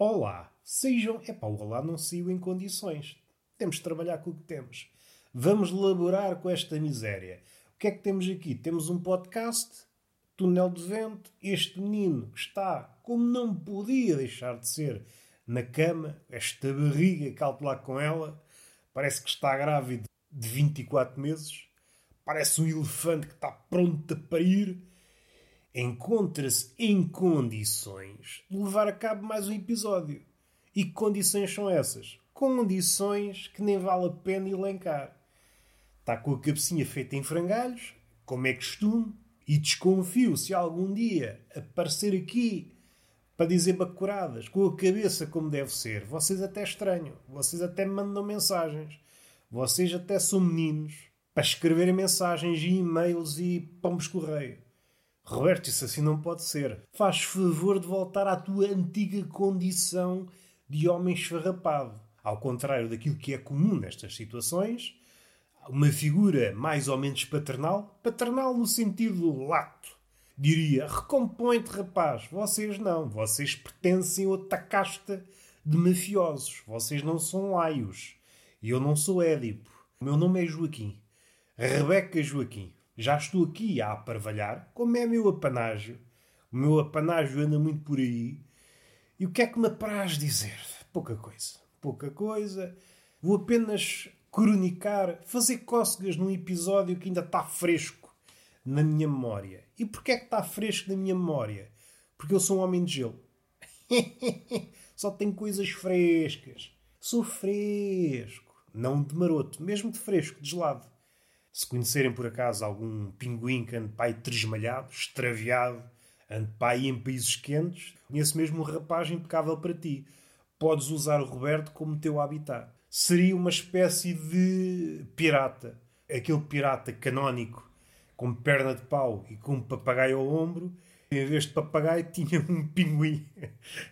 Olá, sejam. Epá, o olá não saiu em condições. Temos de trabalhar com o que temos. Vamos laborar com esta miséria. O que é que temos aqui? Temos um podcast, Túnel de Vento. Este menino está, como não podia deixar de ser, na cama, esta barriga calcular com ela, parece que está grávida de 24 meses, parece um elefante que está pronto a parir encontra-se em condições de levar a cabo mais um episódio. E que condições são essas? Condições que nem vale a pena elencar. Está com a cabecinha feita em frangalhos, como é costume, e desconfio se algum dia aparecer aqui para dizer bacuradas, com a cabeça como deve ser. Vocês até estranham, vocês até me mandam mensagens, vocês até são meninos para escreverem mensagens e e-mails e pombos correio. Roberto, isso assim não pode ser. Faz favor de voltar à tua antiga condição de homem esfarrapado. Ao contrário daquilo que é comum nestas situações, uma figura mais ou menos paternal, paternal no sentido lato, diria: recompõe-te, rapaz. Vocês não, vocês pertencem a outra casta de mafiosos. Vocês não são laios. E eu não sou Édipo. O meu nome é Joaquim. Rebeca Joaquim. Já estou aqui a aparvalhar, como é meu apanágio. O meu apanágio anda muito por aí. E o que é que me apraz dizer? Pouca coisa. Pouca coisa. Vou apenas cronicar, fazer cócegas num episódio que ainda está fresco na minha memória. E porquê é que está fresco na minha memória? Porque eu sou um homem de gelo. Só tenho coisas frescas. Sou fresco. Não de maroto, mesmo de fresco, de gelado. Se conhecerem por acaso algum pinguim que ande pai tresmalhado, extraviado, ande pai em países quentes, conheço mesmo um rapaz impecável para ti. Podes usar o Roberto como teu habitat. Seria uma espécie de pirata. Aquele pirata canónico com perna de pau e com um papagaio ao ombro. Em vez de papagaio, tinha um pinguim.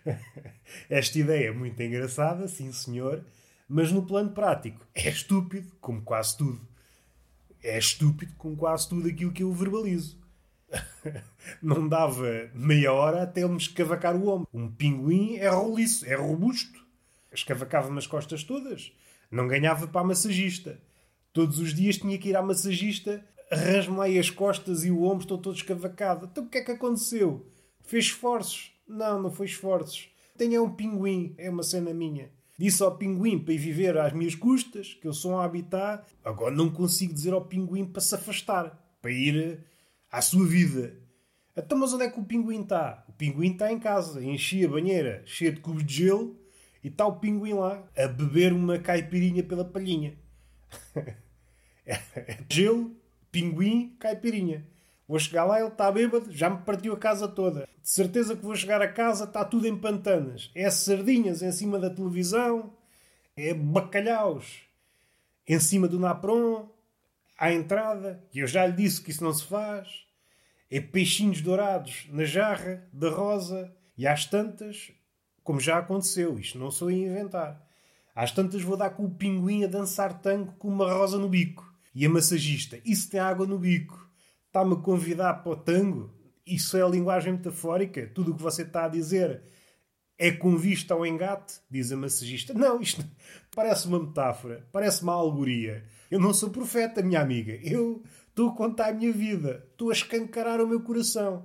Esta ideia é muito engraçada, sim senhor, mas no plano prático é estúpido, como quase tudo é estúpido com quase tudo aquilo que eu verbalizo. Não dava meia hora até ele me escavacar o ombro. Um pinguim é roliço, é robusto. Escavacava-me as costas todas. Não ganhava para a massagista. Todos os dias tinha que ir à massagista, rasmei as costas e o ombro, estou todo escavacado. Então o que é que aconteceu? Fez esforços? Não, não foi esforços. Tenha um pinguim, é uma cena minha. Disse ao pinguim para ir viver às minhas custas, que eu sou um habitat. Agora não consigo dizer ao pinguim para se afastar, para ir eh, à sua vida. Então, mas onde é que o pinguim está? O pinguim está em casa. Enchi a banheira cheia de cubos de gelo e está o pinguim lá a beber uma caipirinha pela palhinha. gelo, pinguim, caipirinha. Vou chegar lá, ele está bêbado, já me partiu a casa toda. De certeza que vou chegar a casa, está tudo em pantanas. É sardinhas em cima da televisão, é bacalhaus em cima do napron, à entrada, que eu já lhe disse que isso não se faz. É peixinhos dourados na jarra da rosa e às tantas, como já aconteceu, isto não sou a inventar. Às tantas vou dar com o pinguim a dançar tango com uma rosa no bico. E a massagista, isso tem água no bico está-me a convidar para o tango, isso é a linguagem metafórica, tudo o que você está a dizer é com vista ao engate, diz a massagista. Não, isto parece uma metáfora, parece uma alegoria. Eu não sou profeta, minha amiga. Eu estou a contar a minha vida, estou a escancarar o meu coração.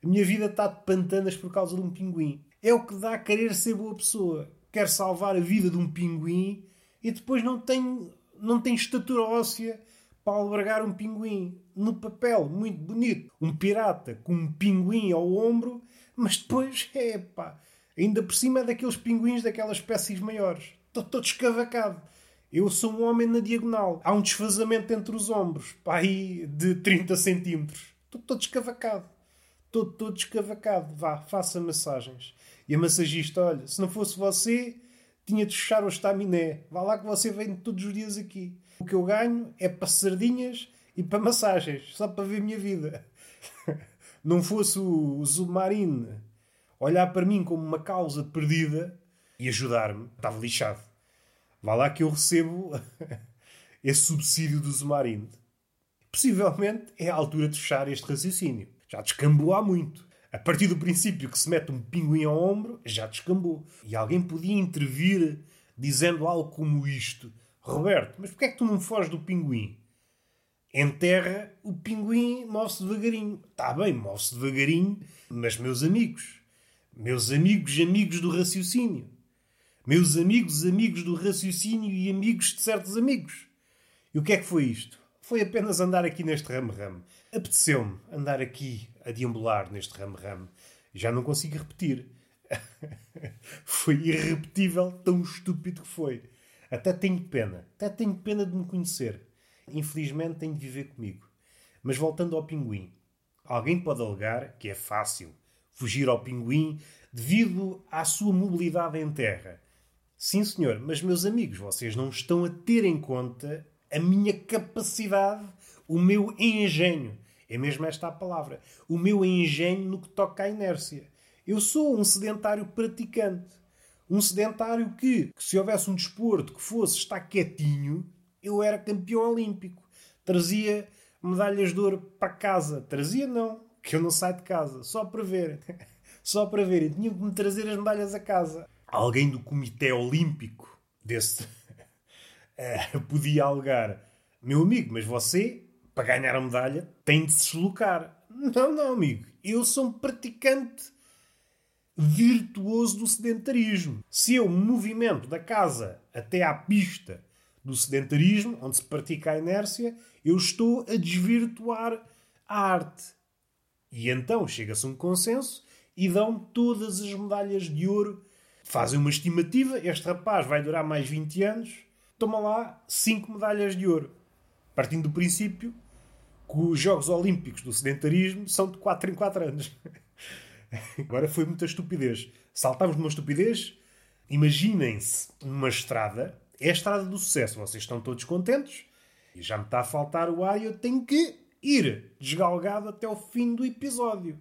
A minha vida está de pantanas por causa de um pinguim. É o que dá a querer ser boa pessoa. Quer salvar a vida de um pinguim e depois não tem, não tem estatura óssea para albergar um pinguim. No papel, muito bonito. Um pirata com um pinguim ao ombro, mas depois, é pá, ainda por cima é daqueles pinguins daquelas espécies maiores. Estou todo escavacado. Eu sou um homem na diagonal. Há um desfazamento entre os ombros, pá, aí de 30 centímetros. Estou todo escavacado. Estou todo escavacado. Vá, faça massagens. E a massagista, olha, se não fosse você, tinha de fechar o estaminé. Vá lá que você vem todos os dias aqui. O que eu ganho é para sardinhas e para massagens, só para ver a minha vida. Não fosse o Submarine olhar para mim como uma causa perdida e ajudar-me, estava lixado. Vá lá que eu recebo esse subsídio do Submarine. Possivelmente é a altura de fechar este raciocínio. Já descambou há muito. A partir do princípio que se mete um pinguim ao ombro, já descambou. E alguém podia intervir dizendo algo como isto: Roberto, mas porquê é que tu não foges do pinguim? Em terra, o pinguim move-se devagarinho. Está bem, move-se devagarinho, mas, meus amigos, meus amigos, amigos do raciocínio, meus amigos, amigos do raciocínio e amigos de certos amigos. E o que é que foi isto? Foi apenas andar aqui neste ramo-ramo. Apeteceu-me andar aqui a deambular neste ramo-ramo. Já não consigo repetir. foi irrepetível, tão estúpido que foi. Até tenho pena. Até tenho pena de me conhecer. Infelizmente tem de viver comigo. Mas voltando ao pinguim. Alguém pode alegar que é fácil fugir ao pinguim devido à sua mobilidade em terra. Sim, senhor, mas meus amigos, vocês não estão a ter em conta a minha capacidade, o meu engenho. É mesmo esta a palavra. O meu engenho no que toca à inércia. Eu sou um sedentário praticante. Um sedentário que, que se houvesse um desporto que fosse estar quietinho, eu era campeão olímpico. Trazia medalhas de ouro para casa. Trazia não, que eu não saio de casa. Só para ver. Só para ver. E tinha que me trazer as medalhas a casa. Alguém do Comitê Olímpico desse uh, podia alegar: Meu amigo, mas você, para ganhar a medalha, tem de se deslocar. Não, não, amigo. Eu sou um praticante virtuoso do sedentarismo. Se eu me movimento da casa até à pista do sedentarismo, onde se pratica a inércia, eu estou a desvirtuar a arte. E então chega-se a um consenso e dão todas as medalhas de ouro. Fazem uma estimativa, este rapaz vai durar mais 20 anos, toma lá 5 medalhas de ouro. Partindo do princípio que os Jogos Olímpicos do sedentarismo são de 4 em 4 anos. Agora foi muita estupidez. Saltámos de uma estupidez. Imaginem-se numa estrada. É a estrada do sucesso. Vocês estão todos contentes. E já me está a faltar o ar e eu tenho que ir desgalgado até o fim do episódio.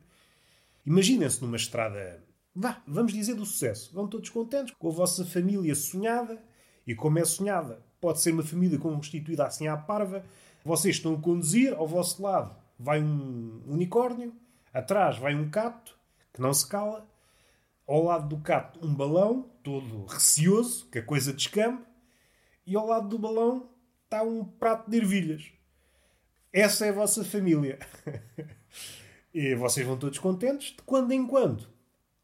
Imaginem-se numa estrada, vá, vamos dizer do sucesso. Vão todos contentes com a vossa família sonhada. E como é sonhada, pode ser uma família constituída assim à parva. Vocês estão a conduzir, ao vosso lado vai um unicórnio, atrás vai um cato, que não se cala. Ao lado do cato, um balão, todo receoso, que a coisa descambe. E ao lado do balão está um prato de ervilhas. Essa é a vossa família. e vocês vão todos contentes. De quando em quando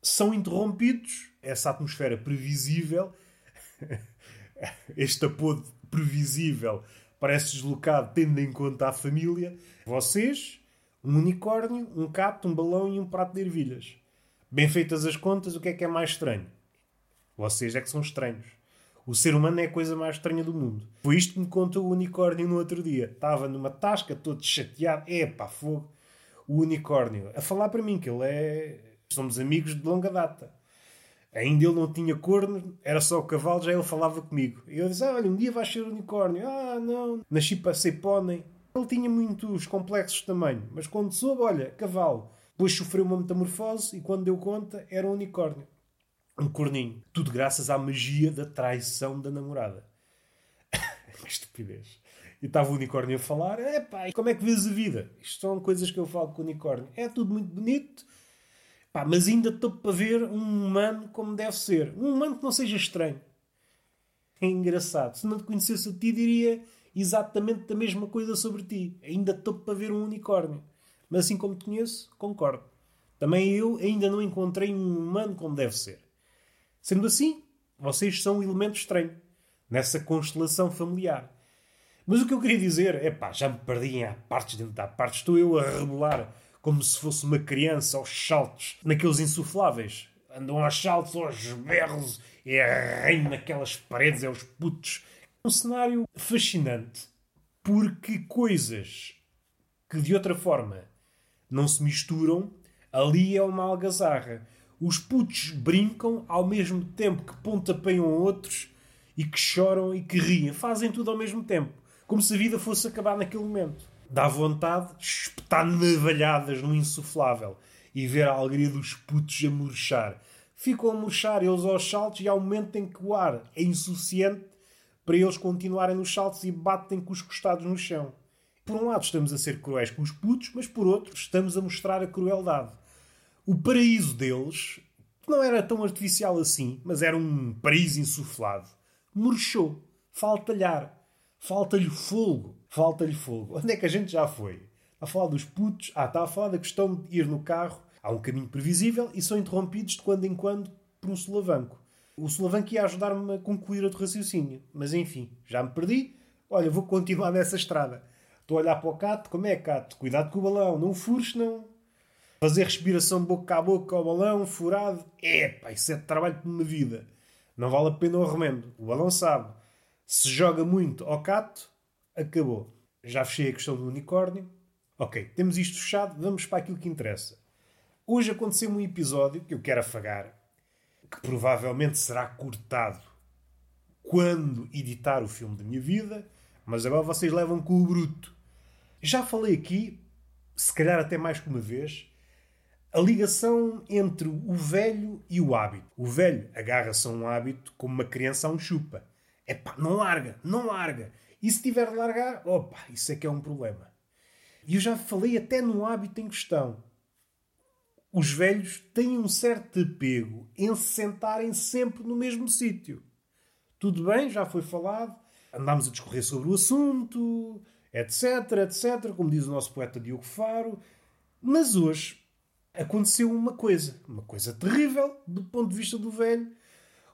são interrompidos, essa atmosfera previsível, este apodo previsível parece deslocado tendo em conta a família. Vocês, um unicórnio, um cato, um balão e um prato de ervilhas. Bem feitas as contas, o que é que é mais estranho? Vocês é que são estranhos. O ser humano é a coisa mais estranha do mundo. Foi isto que me contou o unicórnio no outro dia. Estava numa tasca, todo chateado. Epá, fogo. O unicórnio. A falar para mim que ele é... Somos amigos de longa data. Ainda ele não tinha corno, era só o cavalo, já ele falava comigo. E eu disse, ah, olha, um dia vais ser unicórnio. Ah, não. Nasci para ser pônei. Ele tinha muitos complexos de tamanho. Mas quando soube, olha, cavalo. Depois sofreu uma metamorfose e quando deu conta, era um unicórnio um corninho. Tudo graças à magia da traição da namorada. que estupidez. E estava o unicórnio a falar: é pá, como é que vês a vida? Isto são coisas que eu falo com o unicórnio. É tudo muito bonito, pá, mas ainda estou para ver um humano como deve ser. Um humano que não seja estranho. É engraçado. Se não te conhecesse a ti, diria exatamente a mesma coisa sobre ti. Ainda estou para ver um unicórnio. Mas assim como te conheço, concordo. Também eu ainda não encontrei um humano como deve ser. Sendo assim, vocês são um elemento estranho nessa constelação familiar. Mas o que eu queria dizer é pá, já me perdi em partes dentro da parte. Estou eu a rebolar como se fosse uma criança aos saltos, naqueles insufláveis. Andam aos saltos, aos berros, e arranham naquelas paredes, é os putos. Um cenário fascinante, porque coisas que de outra forma não se misturam, ali é uma algazarra. Os putos brincam ao mesmo tempo que pontapeiam outros e que choram e que riem. Fazem tudo ao mesmo tempo. Como se a vida fosse acabar naquele momento. Dá vontade de espetar navalhadas no insuflável e ver a alegria dos putos a murchar. Ficam a murchar eles aos saltos e há um momento em que o ar é insuficiente para eles continuarem nos saltos e batem com os costados no chão. Por um lado estamos a ser cruéis com os putos, mas por outro estamos a mostrar a crueldade. O paraíso deles, que não era tão artificial assim, mas era um paraíso insuflado, murchou. Falta-lhe ar. Falta-lhe fogo. Falta-lhe fogo. Onde é que a gente já foi? A falar dos putos. Ah, está a falar da questão de ir no carro. Há um caminho previsível e são interrompidos de quando em quando por um solavanco. O solavanco ia ajudar-me a concluir outro raciocínio. Mas enfim, já me perdi. Olha, vou continuar nessa estrada. Estou a olhar para o cato. Como é, cato? Cuidado com o balão. Não fures, não. Fazer respiração boca a boca ao balão, furado. Epá, isso é trabalho de uma vida. Não vale a pena o remendo. O balão sabe. Se joga muito ao cato, acabou. Já fechei a questão do unicórnio. Ok, temos isto fechado, vamos para aquilo que interessa. Hoje aconteceu um episódio que eu quero afagar, que provavelmente será cortado quando editar o filme da minha vida, mas agora vocês levam com o bruto. Já falei aqui, se calhar até mais que uma vez, a ligação entre o velho e o hábito. O velho agarra-se a um hábito como uma criança a um chupa. É pá, não larga, não larga. E se tiver de largar, opa, isso é que é um problema. E eu já falei até no hábito em questão. Os velhos têm um certo apego em se sentarem sempre no mesmo sítio. Tudo bem, já foi falado, andámos a discorrer sobre o assunto, etc, etc, como diz o nosso poeta Diogo Faro. Mas hoje aconteceu uma coisa, uma coisa terrível do ponto de vista do velho,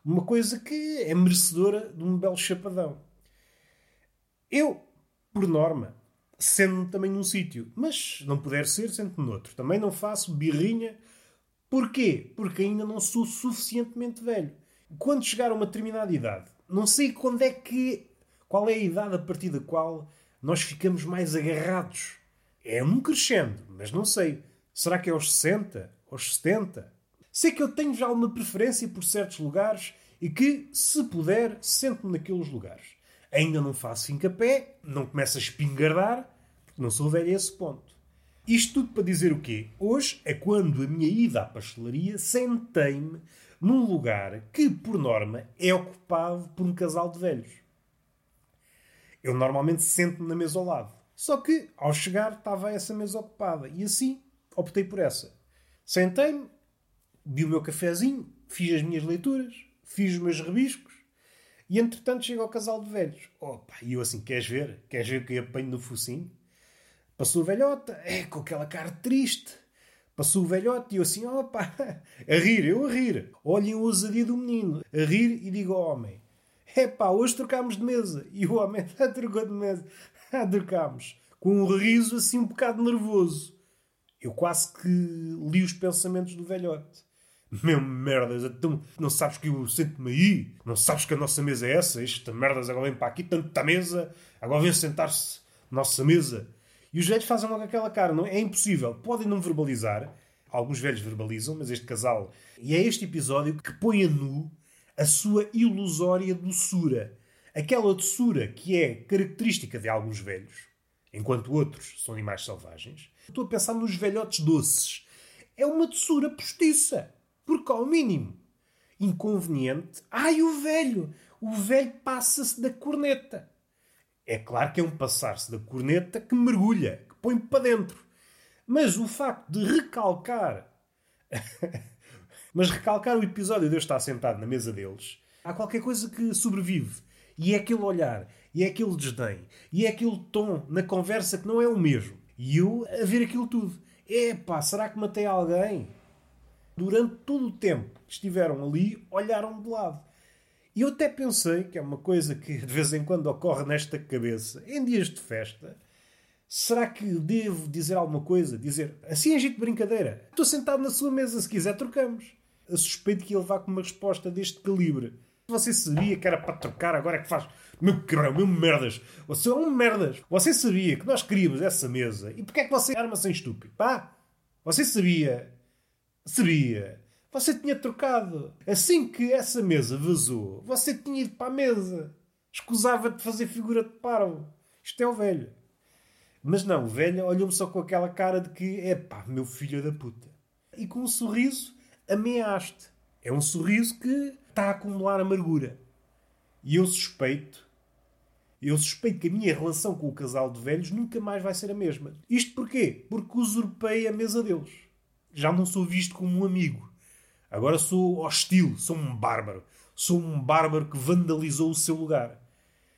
uma coisa que é merecedora de um belo chapadão. Eu, por norma, sendo também num sítio, mas não puder ser, sento-me noutro. Também não faço birrinha. Porquê? Porque ainda não sou suficientemente velho. Quando chegar a uma determinada idade, não sei quando é que. qual é a idade a partir da qual nós ficamos mais agarrados. É um crescendo, mas não sei. Será que é aos 60? Aos 70? Sei que eu tenho já uma preferência por certos lugares e que, se puder, sento-me naqueles lugares. Ainda não faço fincapé, não começo a espingardar, porque não sou velho a esse ponto. Isto tudo para dizer o quê? Hoje é quando a minha ida à pastelaria sentei-me num lugar que, por norma, é ocupado por um casal de velhos. Eu normalmente sento-me na mesa ao lado. Só que, ao chegar, estava essa mesa ocupada. E assim, optei por essa. Sentei-me, vi o meu cafezinho, fiz as minhas leituras, fiz os meus rebiscos e entretanto chega ao casal de velhos. Opa, e eu assim, queres ver? Queres ver que eu apanho no focinho? Passou o velhota, é, com aquela cara triste. Passou o velhote e eu assim, opa, a rir, eu a rir. Olhem a ousadia do menino, a rir e digo ao homem, é pá, hoje trocámos de mesa. E o homem trocou de mesa. Trocámos. Com um riso assim um bocado nervoso. Eu quase que li os pensamentos do velhote. Meu merdas, então não sabes que eu sento-me aí? Não sabes que a nossa mesa é essa? Esta merdas agora vem para aqui, tanta mesa, agora vem sentar-se nossa mesa. E os velhos fazem logo aquela cara, não é? É impossível. Podem não verbalizar, alguns velhos verbalizam, mas este casal. E é este episódio que põe a nu a sua ilusória doçura. Aquela doçura que é característica de alguns velhos, enquanto outros são animais selvagens. Estou a pensar nos velhotes doces. É uma doçura postiça. Porque, ao mínimo, inconveniente, ai o velho! O velho passa-se da corneta. É claro que é um passar-se da corneta que mergulha, que põe para dentro. Mas o facto de recalcar. Mas recalcar o episódio de eu estar sentado na mesa deles, há qualquer coisa que sobrevive. E é aquele olhar, e é aquele desdém, e é aquele tom na conversa que não é o mesmo. E eu a ver aquilo tudo. Epá, será que matei alguém? durante todo o tempo que estiveram ali, olharam de lado. E eu até pensei, que é uma coisa que de vez em quando ocorre nesta cabeça, em dias de festa, será que devo dizer alguma coisa? Dizer, assim em jeito de brincadeira, estou sentado na sua mesa, se quiser trocamos. Eu suspeito que ele vá com uma resposta deste calibre. Você sabia que era para trocar, agora é que faz. Meu cabrão, meu merdas. Você é um merdas. Você sabia que nós queríamos essa mesa. E porquê é que você arma-se em estúpido? Pá? Você sabia Sabia. Você tinha trocado. Assim que essa mesa vazou, você tinha ido para a mesa. Escusava de fazer figura de parvo. Isto é o velho. Mas não, o velho olhou-me só com aquela cara de que, é pá, meu filho da puta. E com um sorriso ameaste. É um sorriso que está a acumular amargura. E eu suspeito, eu suspeito que a minha relação com o casal de velhos nunca mais vai ser a mesma. Isto porquê? Porque usurpei a mesa deles. já não sou visto como um amigo. Agora sou hostil, sou um bárbaro. Sou um bárbaro que vandalizou o seu lugar.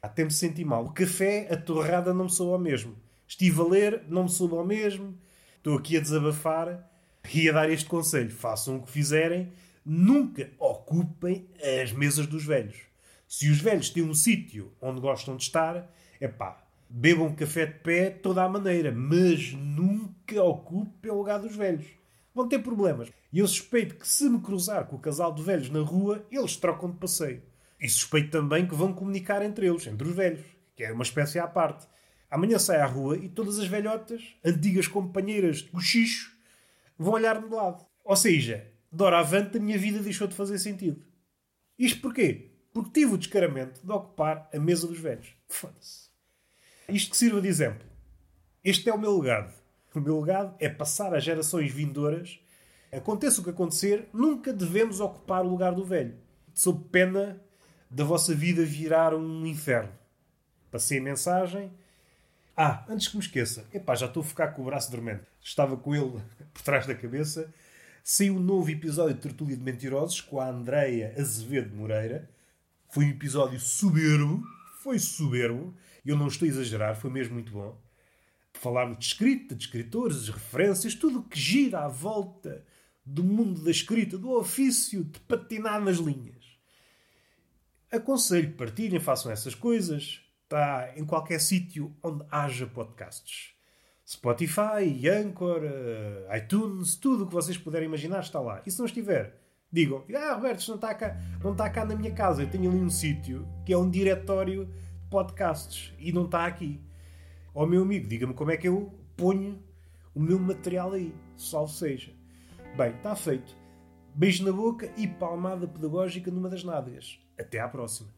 Até me senti mal. O café, a torrada não me soube ao mesmo. Estive a ler, não me soube ao mesmo. Estou aqui a desabafar e a dar este conselho. Façam o que fizerem, nunca ocupem as mesas dos velhos. Se os velhos têm um sítio onde gostam de estar, é pá, bebam café de pé toda a maneira, mas nunca ocupem o lugar dos velhos. Vão ter problemas. E eu suspeito que se me cruzar com o casal de velhos na rua, eles trocam de passeio. E suspeito também que vão comunicar entre eles, entre os velhos, que é uma espécie à parte. Amanhã sai à rua e todas as velhotas, antigas companheiras de cochicho, vão olhar-me de lado. Ou seja, doravante a minha vida deixou de fazer sentido. Isto porquê? Porque tive o descaramento de ocupar a mesa dos velhos. Foda-se. Isto que sirva de exemplo. Este é o meu legado. O meu legado é passar às gerações vindouras. Aconteça o que acontecer, nunca devemos ocupar o lugar do velho. Sob pena da vossa vida virar um inferno. Passei a mensagem. Ah, antes que me esqueça, epá, já estou a ficar com o braço dormente. Estava com ele por trás da cabeça. Saiu um novo episódio de Tertúlia de Mentirosos com a Andreia Azevedo Moreira. Foi um episódio soberbo. Foi soberbo. Eu não estou a exagerar, foi mesmo muito bom. Falarmos de escrita, de escritores, de referências, tudo o que gira à volta do mundo da escrita, do ofício de patinar nas linhas. Aconselho, partilhem, façam essas coisas. Está em qualquer sítio onde haja podcasts. Spotify, Anchor, uh, iTunes, tudo o que vocês puderem imaginar está lá. E se não estiver, digam: Ah, Roberto, isto não está cá, não está cá na minha casa. Eu tenho ali um sítio que é um diretório de podcasts e não está aqui. Ó meu amigo, diga-me como é que eu ponho o meu material aí. Salve seja. Bem, está feito. Beijo na boca e palmada pedagógica numa das nádegas. Até à próxima.